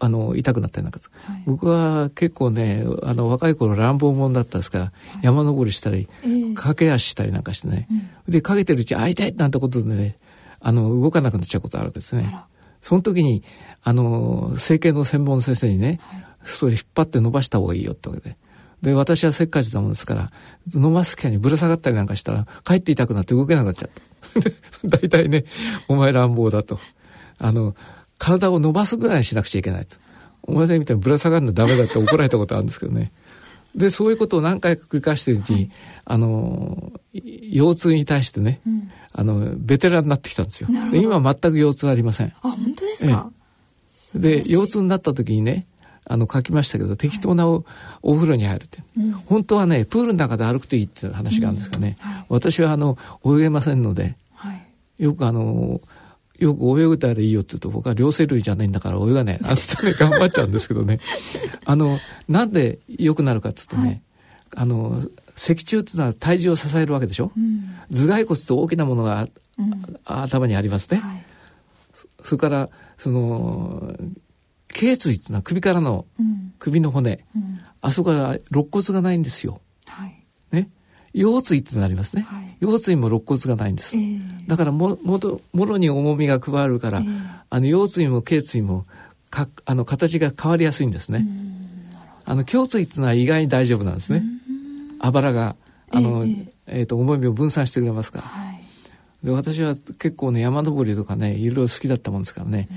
あの痛くなったりなんか、はい、僕は結構ねあの若い頃乱暴者だったですから、はい、山登りしたり、えー、駆け足したりなんかしてね、うん、でかけてるうち会いたいなんてことでねあの動かなくなっちゃうことあるわけですね。その時にあの整形の専門の先生にね、はいそれ引っ張って伸ばした方がいいよってわけで。で、私はせっかちなもんですから、伸ばす機会にぶら下がったりなんかしたら、帰って痛くなって動けなくなっちゃった。[LAUGHS] 大体ね、お前乱暴だと。あの、体を伸ばすぐらいしなくちゃいけないと。お前みたいにぶら下がるのダメだって怒られたことあるんですけどね。で、そういうことを何回か繰り返してるうちに、はい、あの、腰痛に対してね、うん、あの、ベテランになってきたんですよ。で、今全く腰痛ありません。あ、本当ですか、ええ、で、腰痛になった時にね、あの書きましたけど適当なお,、お風呂に入るって、うん、本当はねプールの中で歩くといいっていう話があるんですがね、はい、私はあの泳げませんので、はい、よくあのよく泳ぐたらいいよって言うと僕は両生類じゃないんだから泳がないあつってね頑張っちゃうんですけどね。あのなんで良くなるかって言うとね、あの脊柱っていうのは体重を支えるわけでしょ、うん、頭蓋骨と大きなものが、うん、頭にありますね、はい、それからその頸椎っていうのは首からの、首の骨、うん、あそこは肋骨がないんですよ。はい、ね。腰椎っていうのがありますね。はい、腰椎も肋骨がないんです。えー、だからももともろに重みが加わるから、えー、あの腰椎も頸椎もかあの形が変わりやすいんですね。あの胸椎っていうのは意外に大丈夫なんですね。あばらがあの、えー、えー、と重みを分散してくれますから。はい、で私は結構ね山登りとかねいろいろ好きだったもんですからね。うん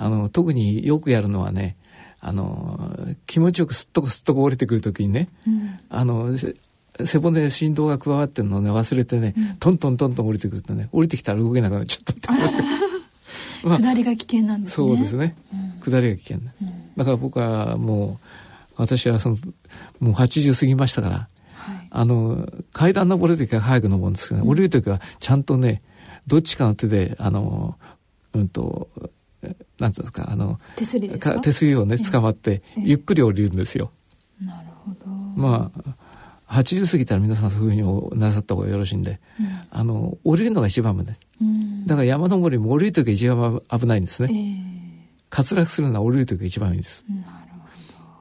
あの、特によくやるのはね、あの、気持ちよくすっとこすっとこ降りてくるときにね、うん、あの、背骨に振動が加わってるのをね、忘れてね、うん、トントントントン降りてくるとね、降りてきたら動けなくなっちゃったって。[LAUGHS] まあ、下りが危険なんですね。そうですね。うん、下りが危険、だから僕はもう、私はその、もう80過ぎましたから、はい、あの、階段登るときは早く登るんですけど、ね、降りるときはちゃんとね、どっちかの手で、あの、うんと、なんですかあの手すり手すりをね捕まって、ゆっくり降りるんですよ。なるほど。まあ80過ぎたら皆さんそういうふうになさった方がよろしいんで、うん、あの降りるのが一番危ない、うん、だから山登りも降りる時が一番危ないんですね、えー、滑落するのは降りる時が一番いいんです。なるほ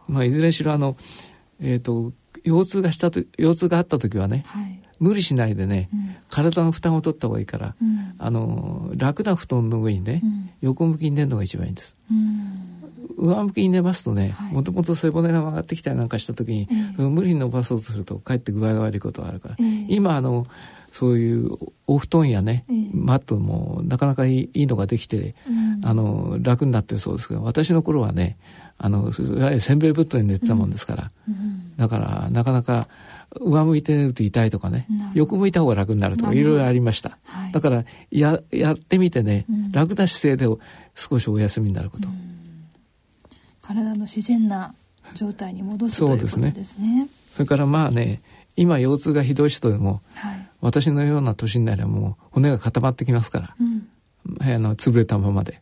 ど。まあ、いずれにしろあの、えーと、腰痛がしたと腰痛があった時はね、はい。無理しないでね、うん、体の負担を取った方がいいから、うん、あの楽な布団の上にね、うん、横向きに寝るのが一番いいんです。上向きに寝ますとねもともと背骨が曲がってきたりなんかした時に、無理に伸ばそうとするとかえって具合が悪いことがあるから、今あのそういうお布団やね、マットもなかなかいいのができて、あの楽になってるそうですけど私の頃はねあのせんべい布団に寝てたもんですから、だからなかなか上向いて寝ると痛いとかね。横向いた方が楽になるとかいろいろありました、はい、だからややってみてね、うん、楽な姿勢で少しお休みになること、うん、体の自然な状態に戻すそうですね。ですね。それからまあね今腰痛がひどい人でも、はい、私のような年になればもう骨が固まってきますから、うん、あの潰れたままで、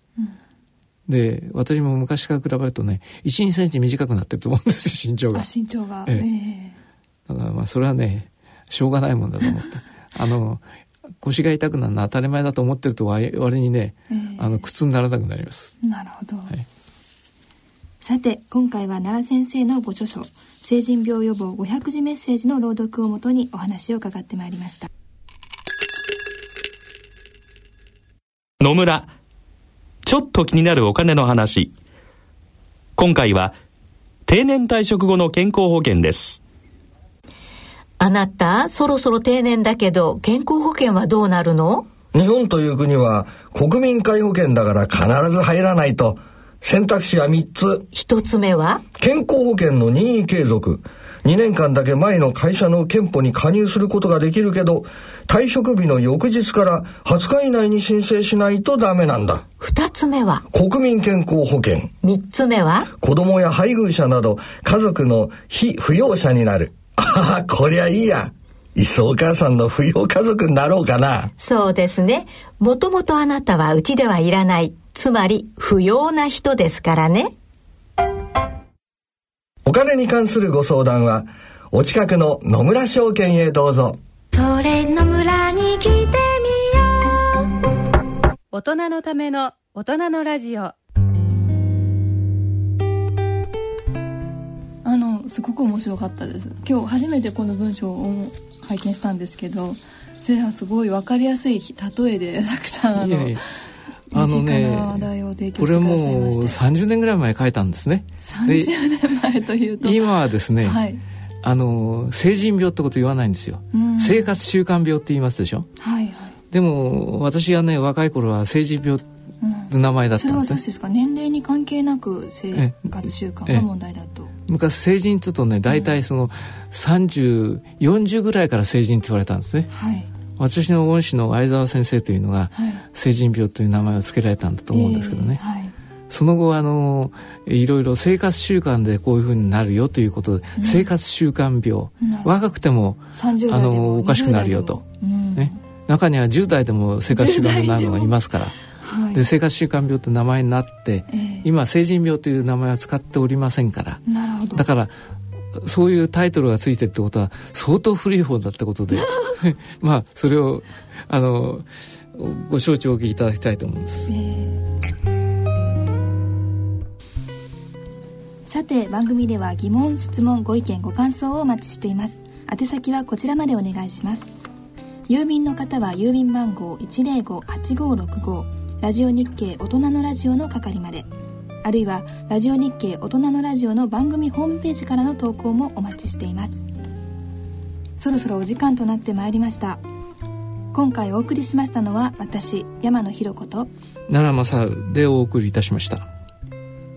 で私も昔から比べるとね12センチ短くなってると思うんですよ身長が。身長が、ええ。えーだからまあそれはねしょうがないもんだと思って。[LAUGHS] あの腰が痛くなるのは当たり前だと思ってると割にね、えー、あの苦痛にならなくなります。なるほど、はい、さて今回は奈良先生のご著書「成人病予防500字メッセージ」の朗読をもとにお話を伺ってまいりました。野村ちょっと気になるお金の話今回は定年退職後の健康保険ですあなた、そろそろ定年だけど、健康保険はどうなるの？日本という国は国民皆保険だから必ず入らないと。選択肢は3つ。1つ目は？健康保険の任意継続。2年間だけ前の会社の憲法に加入することができるけど、退職日の翌日から20日以内に申請しないとダメなんだ。2つ目は？国民健康保険。3つ目は？子供や配偶者など家族の非扶養者になる。ああ、こりゃいいや。いっそお母さんの扶養家族になろうかな。そうですね。もともとあなたはうちではいらない。つまり、不要な人ですからね。お金に関するご相談は、お近くの野村証券へどうぞ。それ野村に来。大人のための大人のラジオ。すごく面白かったです今日初めてこの文章を拝見したんですけど前半すごい分かりやすい例えでたくさんあのいやいやあのね、これもう30年ぐらい前書いたんですね。30年前というと今はですね、はい、あの成人病ってこと言わないんですよ。生活習慣病って言いますでしょ。はいはい。でも私がね若い頃は成人病名前だったんです、ね、それはですか年齢に関係なく生活習慣が問題だと。昔成人っつうとね大体その3040ぐらいから成人って言われたんですね、はい、私の恩師の相沢先生というのが、成人病という名前を付けられたんだと思うんですけどね、えーはい、その後あのいろいろ生活習慣でこういうふうになるよということで、うん、生活習慣病、若くてもあのおかしくなるよと、ね、中には10代でも生活習慣病になるのがいますから。はい、で生活習慣病という名前になって、えー、今成人病という名前は使っておりませんから。だからそういうタイトルがついてるってことは相当古い方だってことで。[LAUGHS] まあそれをあのご承知おきいただきたいと思います。えーさて番組では疑問質問ご意見ご感想をお待ちしています。宛先はこちらまでお願いします郵便の方は郵便番号105-8565ラジオ日経大人のラジオの係まで。あるいはラジオ日経大人のラジオの番組ホームページからの投稿もお待ちしています。そろそろお時間となってまいりました。今回お送りしましたのは私山野ひろ子と奈良正でお送りいたしました。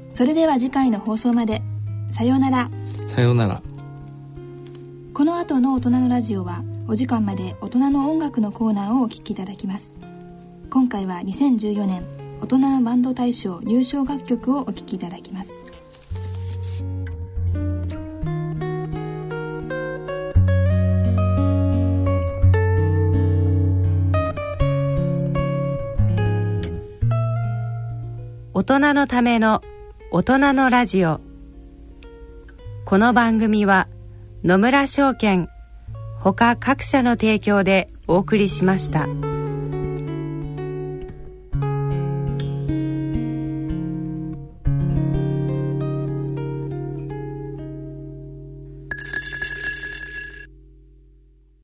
それでは次回の放送まで。さようなら。さようなら。この後の大人のラジオはお時間まで大人の音楽のコーナーをお聴きいただきます。今回は2014年大人のバンド大賞入賞楽曲をお聴きいただきます。大人のための大人のラジオ。この番組は野村証券他各社の提供でお送りしました。